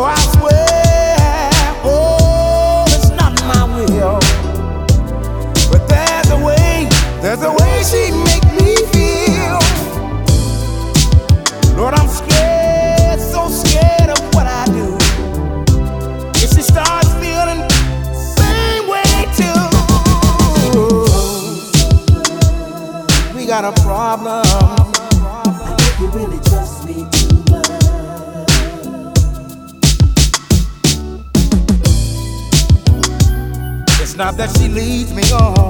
I swear, leads me on.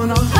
wanna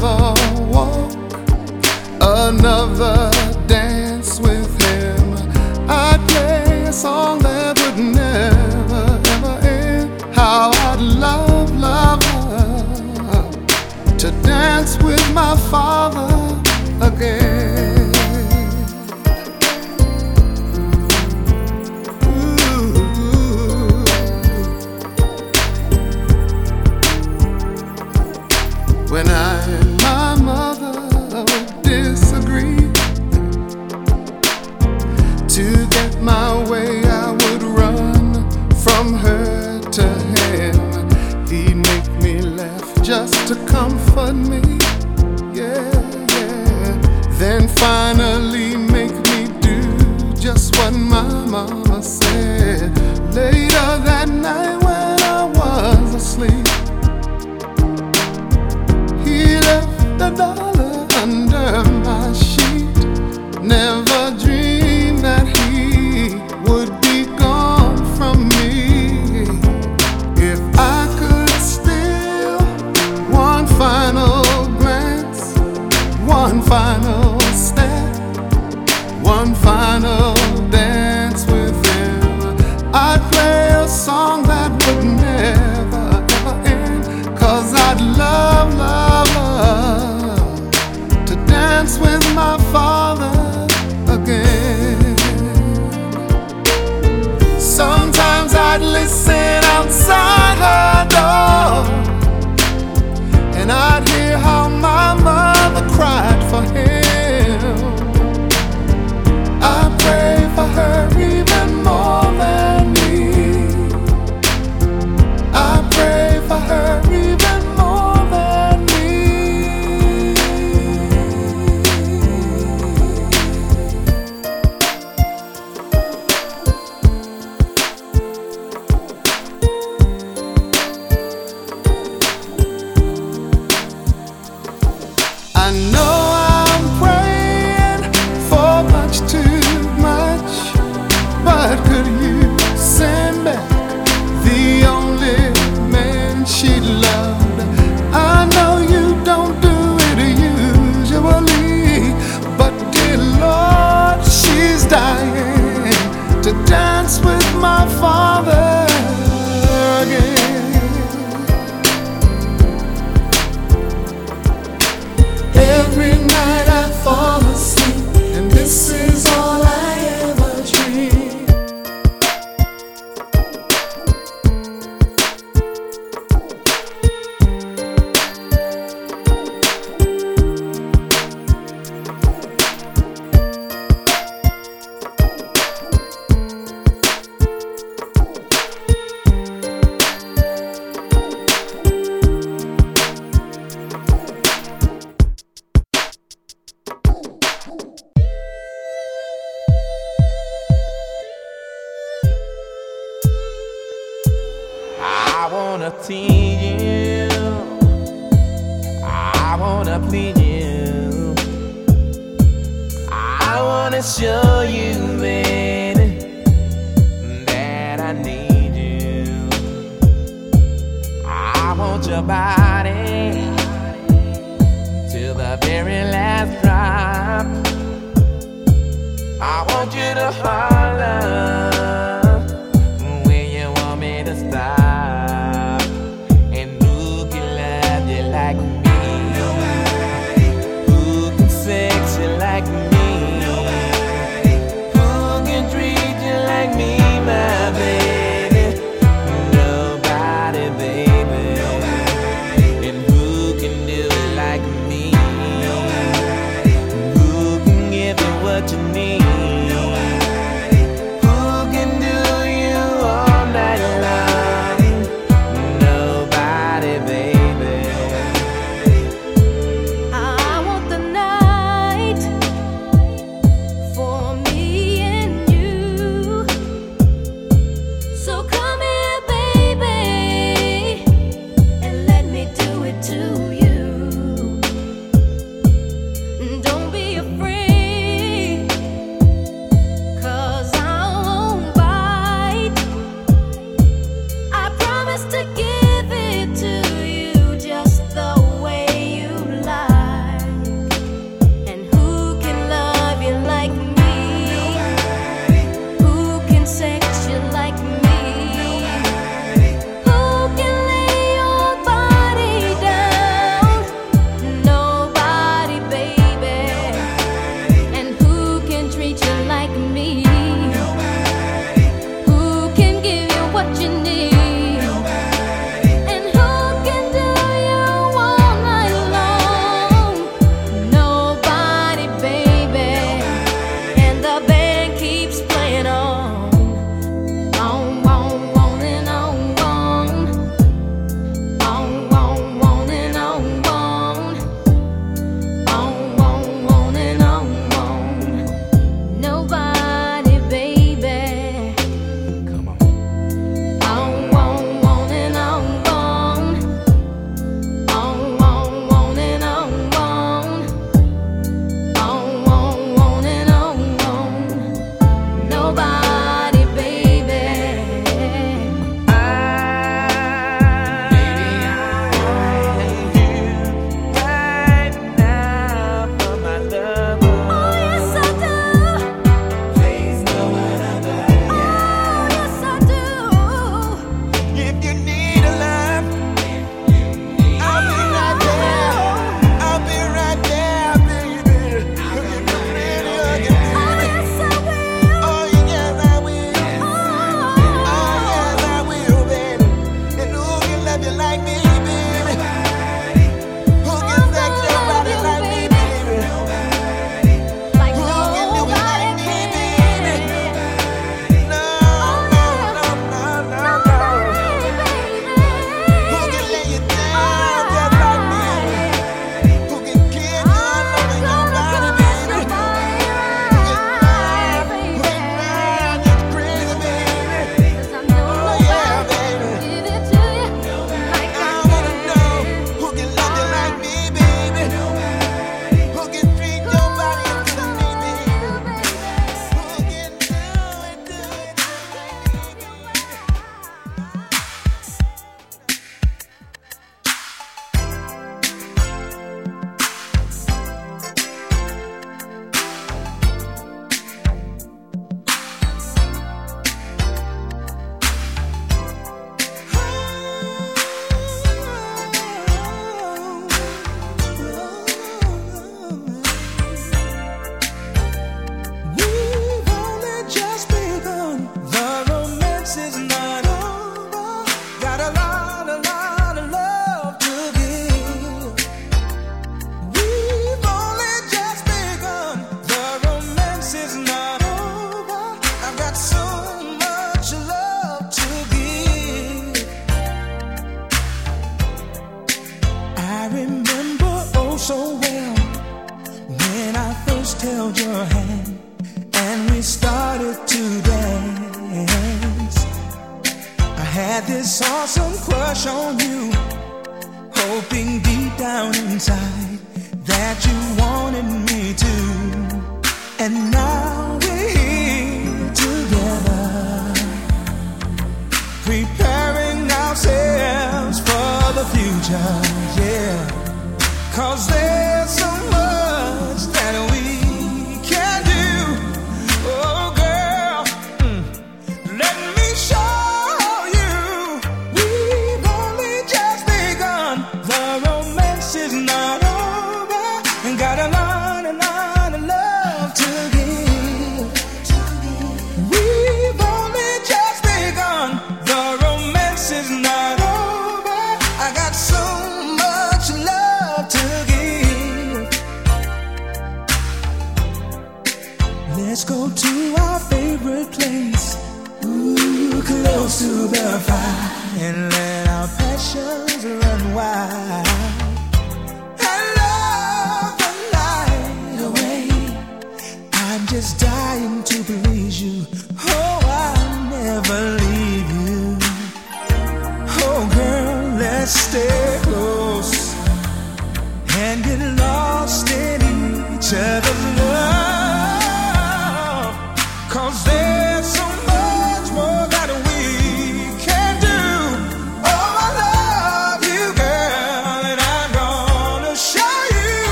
another walk, another dance with him. I'd play a song that would never, ever end. How I'd love, love, love to dance with my father. comfort me. Yeah, yeah. Then finally make me do just what my mama said. Later that night when I was asleep, he left the door. like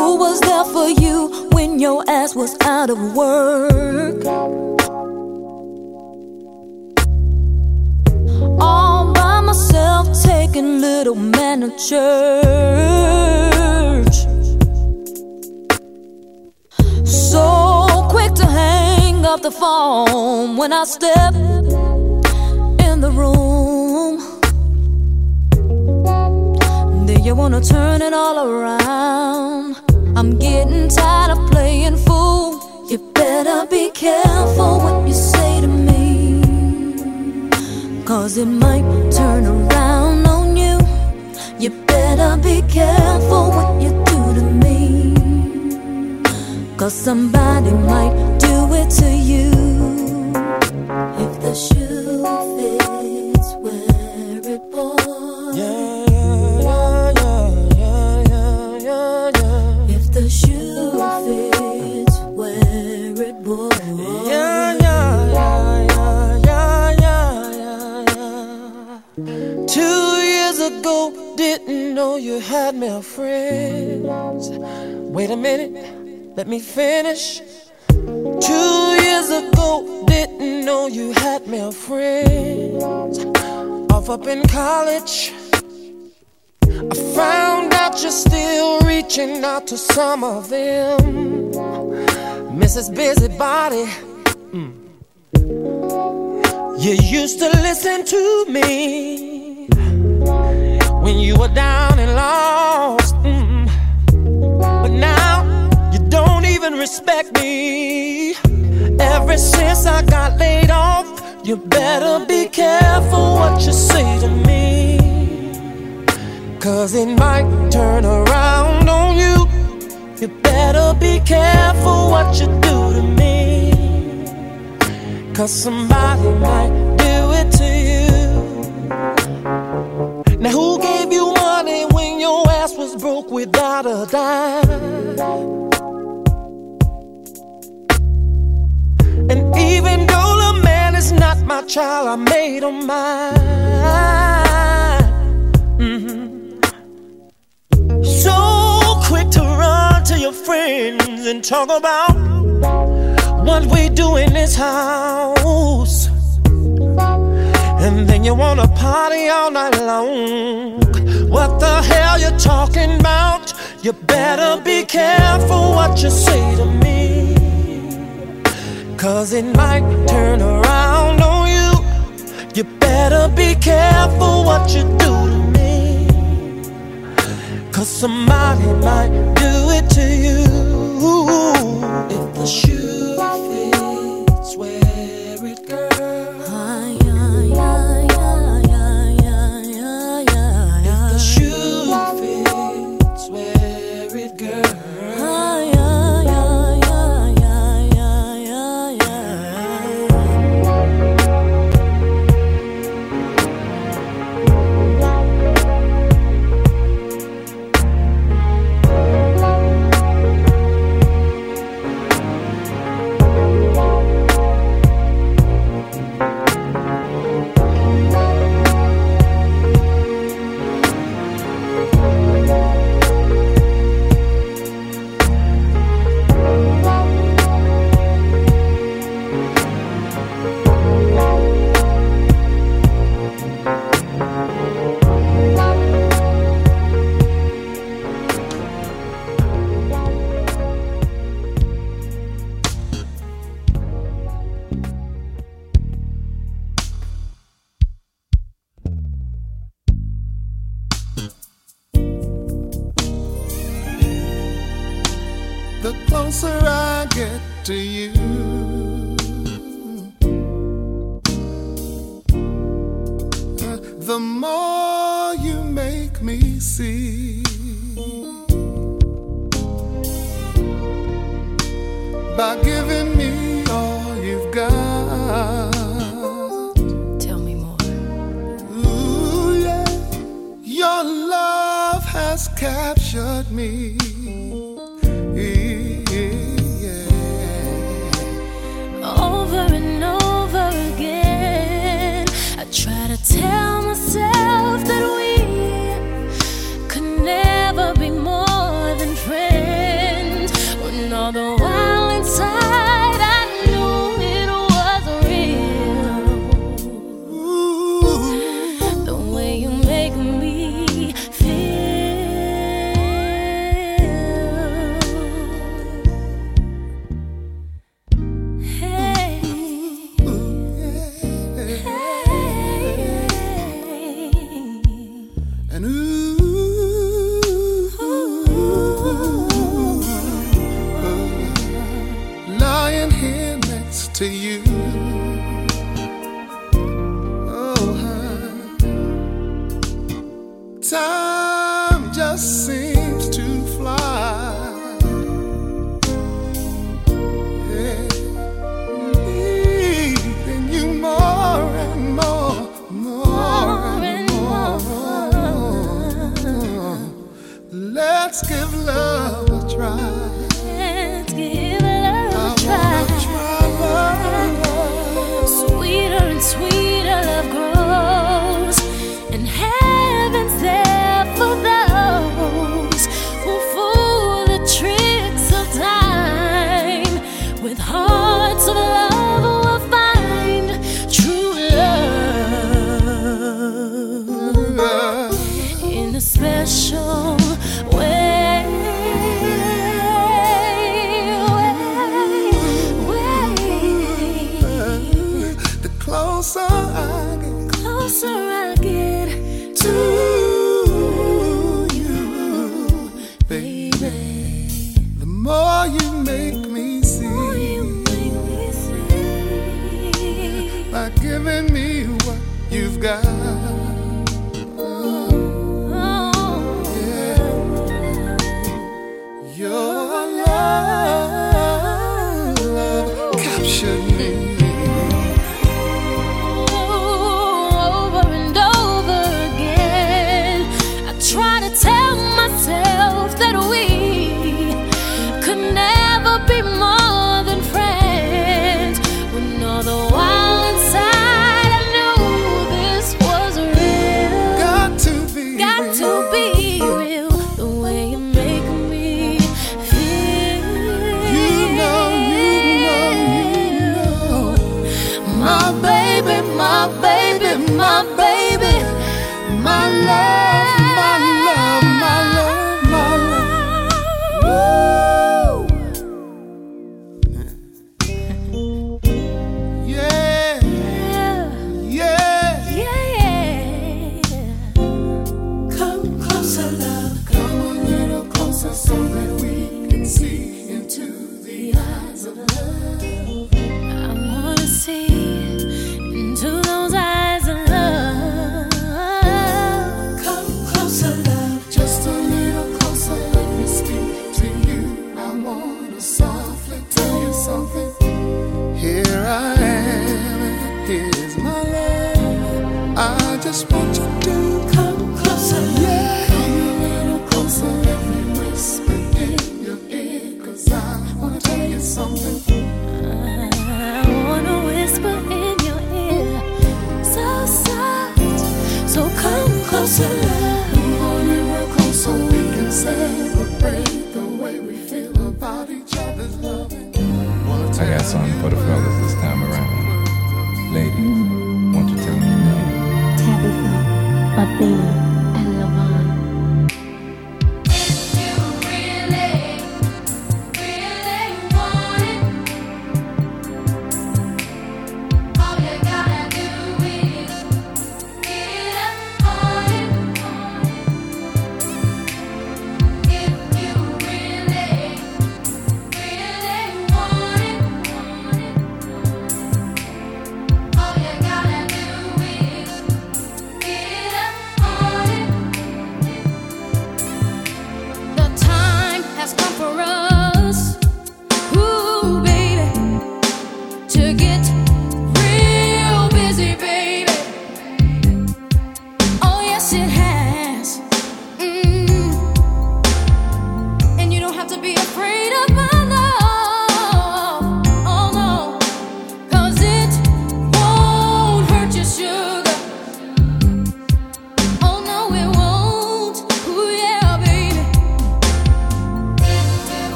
who was there for you when your ass was out of work? All by myself, taking little man to church. So quick to hang up the phone when I step in the room. You wanna turn it all around. I'm getting tired of playing fool. You better be careful what you say to me. Cause it might turn around on you. You better be careful what you do to me. Cause somebody might do it to you. If the shoe ago, didn't know you had male friends. Wait a minute, let me finish. Two years ago, didn't know you had male friends. Off up in college, I found out you're still reaching out to some of them. Mrs. Busybody. Mm. You used to listen to me when you were down and lost. mm. But now you don't even respect me. Ever since I got laid off, you better be careful what you say to me. Cause it might turn around on you. You better be careful what you do to me. Cause somebody might do it to you. A dime? And even though the man is not my child, I made him mine. Mhm. So quick to run to your friends and talk about what we do in this house. And then you wanna party all night long. What the hell you talking about? You better be careful what you say to me. Cause it might turn around on you. You better be careful what you do to me. Cause somebody might do it to you. If the shoe Let's give love a try. Let's give love I a try. wanna try love. Sweeter and sweeter